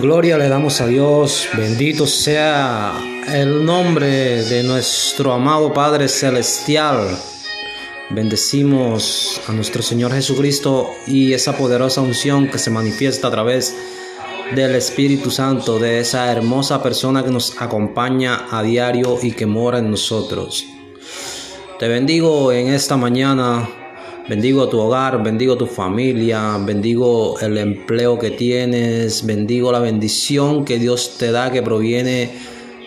Gloria le damos a Dios, bendito sea el nombre de nuestro amado Padre Celestial. Bendecimos a nuestro Señor Jesucristo y esa poderosa unción que se manifiesta a través del Espíritu Santo, de esa hermosa persona que nos acompaña a diario y que mora en nosotros. Te bendigo en esta mañana Bendigo tu hogar, bendigo tu familia, bendigo el empleo que tienes, bendigo la bendición que Dios te da que proviene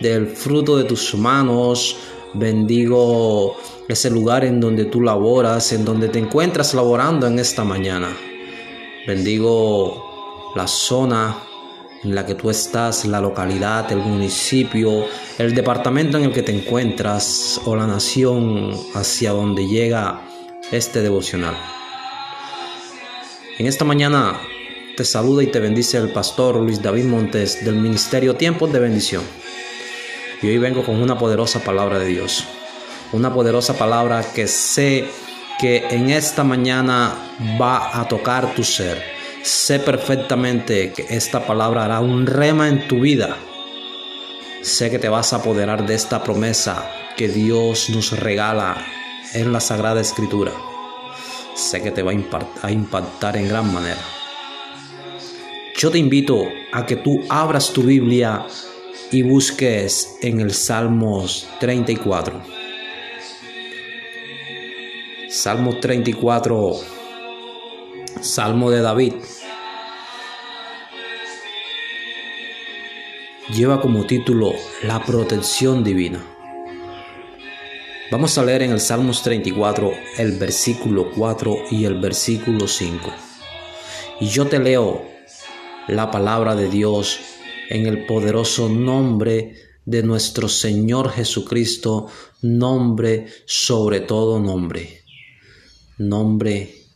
del fruto de tus manos, bendigo ese lugar en donde tú laboras, en donde te encuentras laborando en esta mañana. Bendigo la zona en la que tú estás, la localidad, el municipio, el departamento en el que te encuentras o la nación hacia donde llega este devocional. En esta mañana te saluda y te bendice el pastor Luis David Montes del Ministerio Tiempos de Bendición. Y hoy vengo con una poderosa palabra de Dios. Una poderosa palabra que sé que en esta mañana va a tocar tu ser. Sé perfectamente que esta palabra hará un rema en tu vida. Sé que te vas a apoderar de esta promesa que Dios nos regala en la Sagrada Escritura. Sé que te va a impactar en gran manera. Yo te invito a que tú abras tu Biblia y busques en el Salmos 34. Salmo 34, Salmo de David. Lleva como título La protección divina. Vamos a leer en el Salmos 34 el versículo 4 y el versículo 5. Y yo te leo la palabra de Dios en el poderoso nombre de nuestro Señor Jesucristo, nombre sobre todo nombre, nombre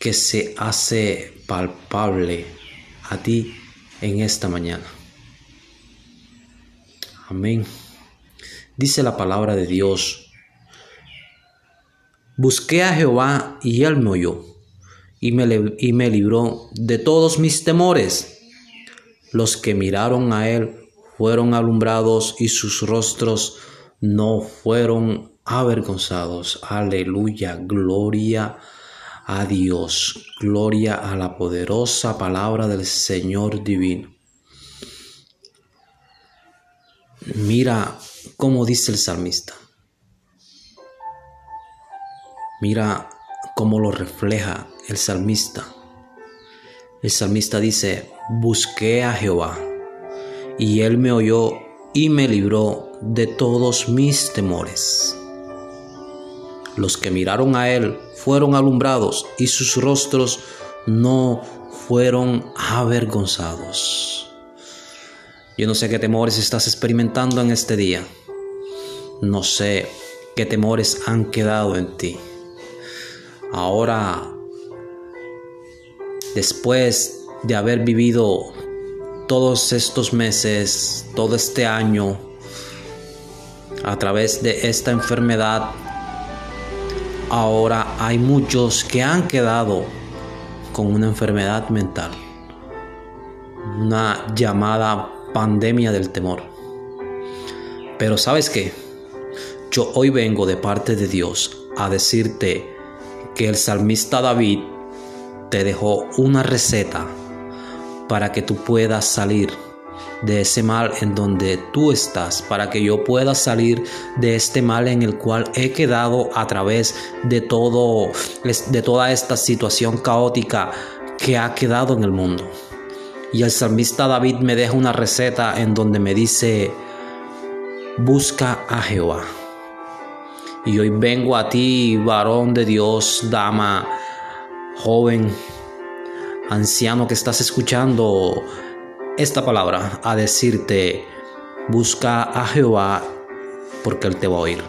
que se hace palpable a ti en esta mañana. Amén. Dice la palabra de Dios Busqué a Jehová y él me oyó y me, y me libró de todos mis temores. Los que miraron a él fueron alumbrados y sus rostros no fueron avergonzados. Aleluya, gloria a Dios, gloria a la poderosa palabra del Señor divino. Mira cómo dice el salmista. Mira cómo lo refleja el salmista. El salmista dice, busqué a Jehová y él me oyó y me libró de todos mis temores. Los que miraron a él fueron alumbrados y sus rostros no fueron avergonzados. Yo no sé qué temores estás experimentando en este día. No sé qué temores han quedado en ti. Ahora, después de haber vivido todos estos meses, todo este año, a través de esta enfermedad, ahora hay muchos que han quedado con una enfermedad mental, una llamada pandemia del temor. Pero sabes qué, yo hoy vengo de parte de Dios a decirte que el salmista David te dejó una receta para que tú puedas salir de ese mal en donde tú estás, para que yo pueda salir de este mal en el cual he quedado a través de todo de toda esta situación caótica que ha quedado en el mundo. Y el salmista David me deja una receta en donde me dice, busca a Jehová. Y hoy vengo a ti, varón de Dios, dama, joven, anciano que estás escuchando esta palabra, a decirte, busca a Jehová porque Él te va a oír.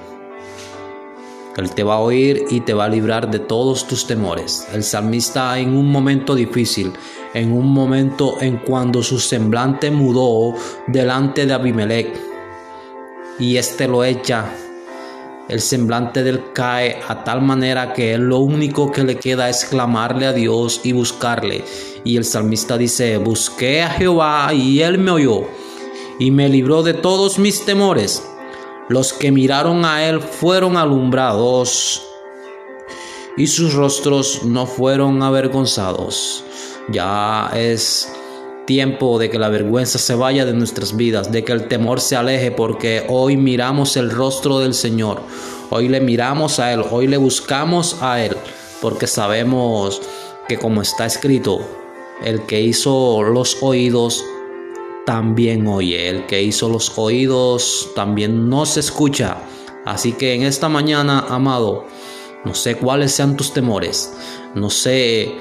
Él te va a oír y te va a librar de todos tus temores. El salmista en un momento difícil, en un momento en cuando su semblante mudó delante de Abimelech y éste lo echa el semblante del cae a tal manera que lo único que le queda es clamarle a Dios y buscarle. Y el salmista dice, busqué a Jehová y él me oyó y me libró de todos mis temores. Los que miraron a él fueron alumbrados y sus rostros no fueron avergonzados. Ya es tiempo de que la vergüenza se vaya de nuestras vidas, de que el temor se aleje, porque hoy miramos el rostro del Señor, hoy le miramos a Él, hoy le buscamos a Él, porque sabemos que como está escrito, el que hizo los oídos también oye, el que hizo los oídos también nos escucha. Así que en esta mañana, amado, no sé cuáles sean tus temores, no sé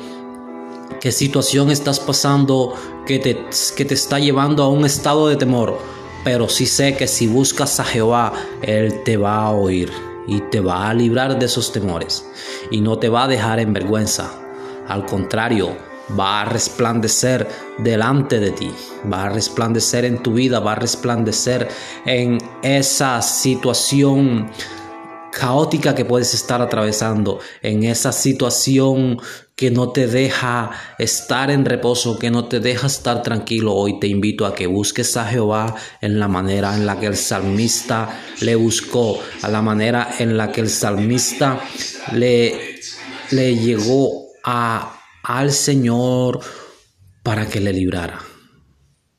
qué situación estás pasando que te, que te está llevando a un estado de temor. Pero sí sé que si buscas a Jehová, Él te va a oír y te va a librar de esos temores y no te va a dejar en vergüenza. Al contrario, va a resplandecer delante de ti, va a resplandecer en tu vida, va a resplandecer en esa situación caótica que puedes estar atravesando, en esa situación que no te deja estar en reposo, que no te deja estar tranquilo. Hoy te invito a que busques a Jehová en la manera en la que el salmista le buscó, a la manera en la que el salmista le, le llegó al Señor para que le librara.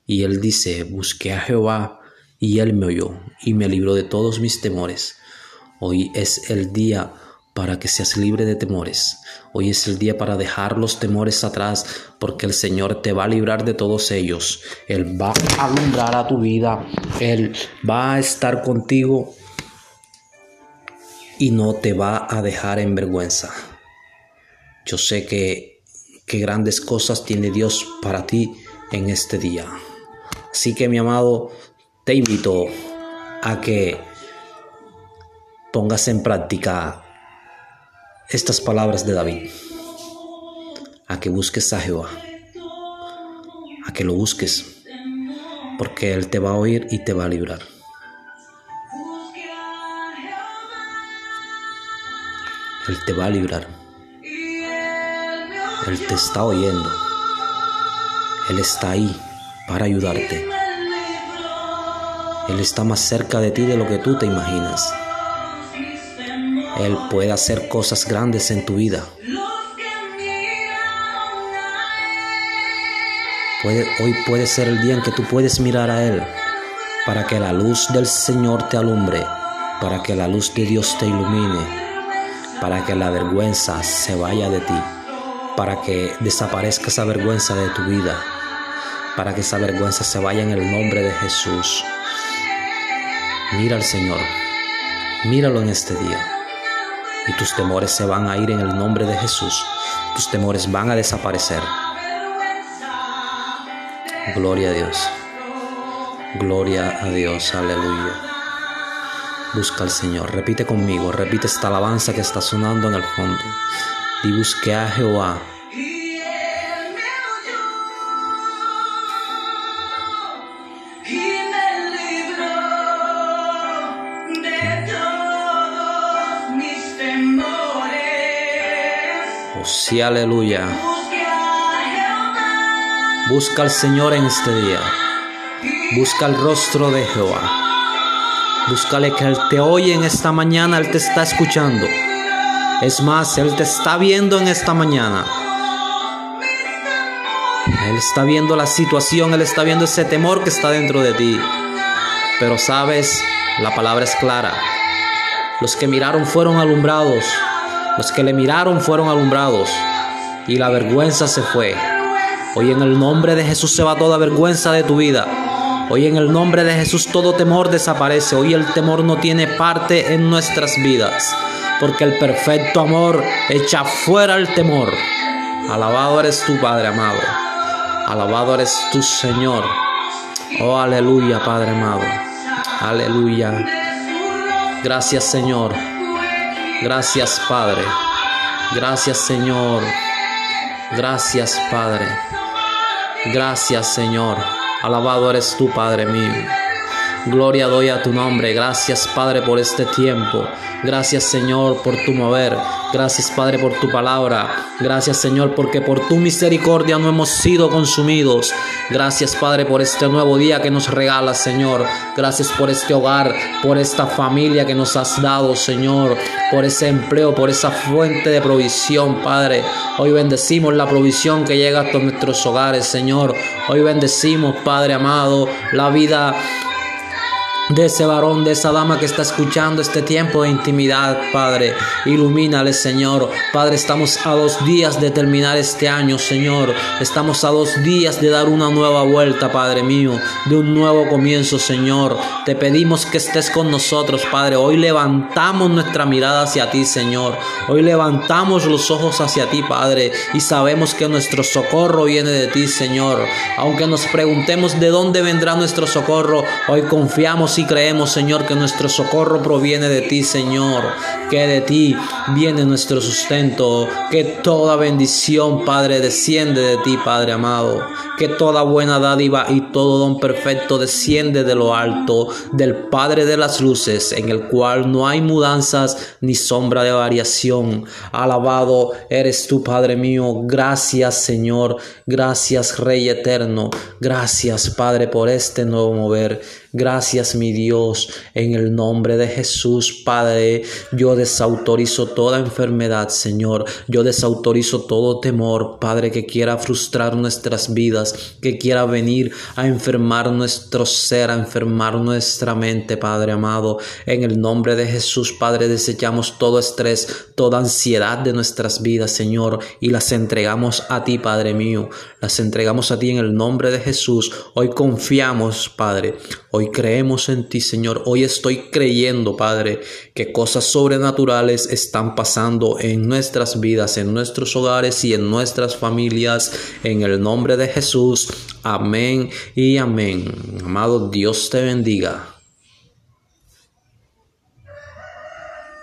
Y él dice, busqué a Jehová y él me oyó y me libró de todos mis temores. Hoy es el día para que seas libre de temores. Hoy es el día para dejar los temores atrás porque el Señor te va a librar de todos ellos. Él va a alumbrar a tu vida. Él va a estar contigo y no te va a dejar en vergüenza. Yo sé que, que grandes cosas tiene Dios para ti en este día. Así que mi amado, te invito a que pongas en práctica estas palabras de David. A que busques a Jehová. A que lo busques. Porque Él te va a oír y te va a librar. Él te va a librar. Él te está oyendo. Él está ahí para ayudarte. Él está más cerca de ti de lo que tú te imaginas. Él puede hacer cosas grandes en tu vida. hoy puede ser el día en que tú puedes mirar a Él para que la luz del Señor te alumbre, para que la luz de Dios te ilumine, para que la vergüenza se vaya de ti, para que desaparezca esa vergüenza de tu vida, para que esa vergüenza se vaya en el nombre de Jesús. Mira al Señor, míralo en este día y tus temores se van a ir en el nombre de Jesús. Tus temores van a desaparecer. Gloria a Dios. Gloria a Dios. Aleluya. Busca al Señor. Repite conmigo. Repite esta alabanza que está sonando en el fondo. Y busque a Jehová sí, aleluya. Busca al Señor en este día. Busca el rostro de Jehová. Búscale que Él te oye en esta mañana, Él te está escuchando. Es más, Él te está viendo en esta mañana. Él está viendo la situación, Él está viendo ese temor que está dentro de ti. Pero sabes, la palabra es clara. Los que miraron fueron alumbrados. Los que le miraron fueron alumbrados y la vergüenza se fue. Hoy en el nombre de Jesús se va toda vergüenza de tu vida. Hoy en el nombre de Jesús todo temor desaparece. Hoy el temor no tiene parte en nuestras vidas. Porque el perfecto amor echa fuera el temor. Alabado eres tu Padre amado. Alabado eres tu Señor. Oh, aleluya, Padre amado. Aleluya. Gracias, Señor. Gracias Padre. Gracias Señor. Gracias Padre. Gracias Señor. Alabado eres tú Padre mío. Gloria doy a tu nombre. Gracias, Padre, por este tiempo. Gracias, Señor, por tu mover. Gracias, Padre, por tu palabra. Gracias, Señor, porque por tu misericordia no hemos sido consumidos. Gracias, Padre, por este nuevo día que nos regalas, Señor. Gracias por este hogar, por esta familia que nos has dado, Señor. Por ese empleo, por esa fuente de provisión, Padre. Hoy bendecimos la provisión que llega hasta nuestros hogares, Señor. Hoy bendecimos, Padre amado, la vida de ese varón, de esa dama que está escuchando este tiempo de intimidad, Padre. Ilumínale, Señor. Padre, estamos a dos días de terminar este año, Señor. Estamos a dos días de dar una nueva vuelta, Padre mío, de un nuevo comienzo, Señor. Te pedimos que estés con nosotros, Padre. Hoy levantamos nuestra mirada hacia ti, Señor. Hoy levantamos los ojos hacia ti, Padre, y sabemos que nuestro socorro viene de ti, Señor. Aunque nos preguntemos de dónde vendrá nuestro socorro, hoy confiamos y creemos, Señor, que nuestro socorro proviene de ti, Señor, que de ti viene nuestro sustento, que toda bendición, Padre, desciende de ti, Padre amado, que toda buena dádiva y todo don perfecto desciende de lo alto, del Padre de las luces, en el cual no hay mudanzas ni sombra de variación. Alabado eres tú, Padre mío. Gracias, Señor. Gracias, Rey eterno. Gracias, Padre, por este nuevo mover. Gracias, mi Dios, en el nombre de Jesús, Padre. Yo desautorizo toda enfermedad, Señor. Yo desautorizo todo temor, Padre, que quiera frustrar nuestras vidas, que quiera venir a enfermar nuestro ser, a enfermar nuestra mente, Padre amado. En el nombre de Jesús, Padre, desechamos todo estrés, toda ansiedad de nuestras vidas, Señor, y las entregamos a ti, Padre mío. Las entregamos a ti en el nombre de Jesús. Hoy confiamos, Padre. Creemos en ti, Señor. Hoy estoy creyendo, Padre, que cosas sobrenaturales están pasando en nuestras vidas, en nuestros hogares y en nuestras familias. En el nombre de Jesús. Amén y amén. Amado Dios te bendiga.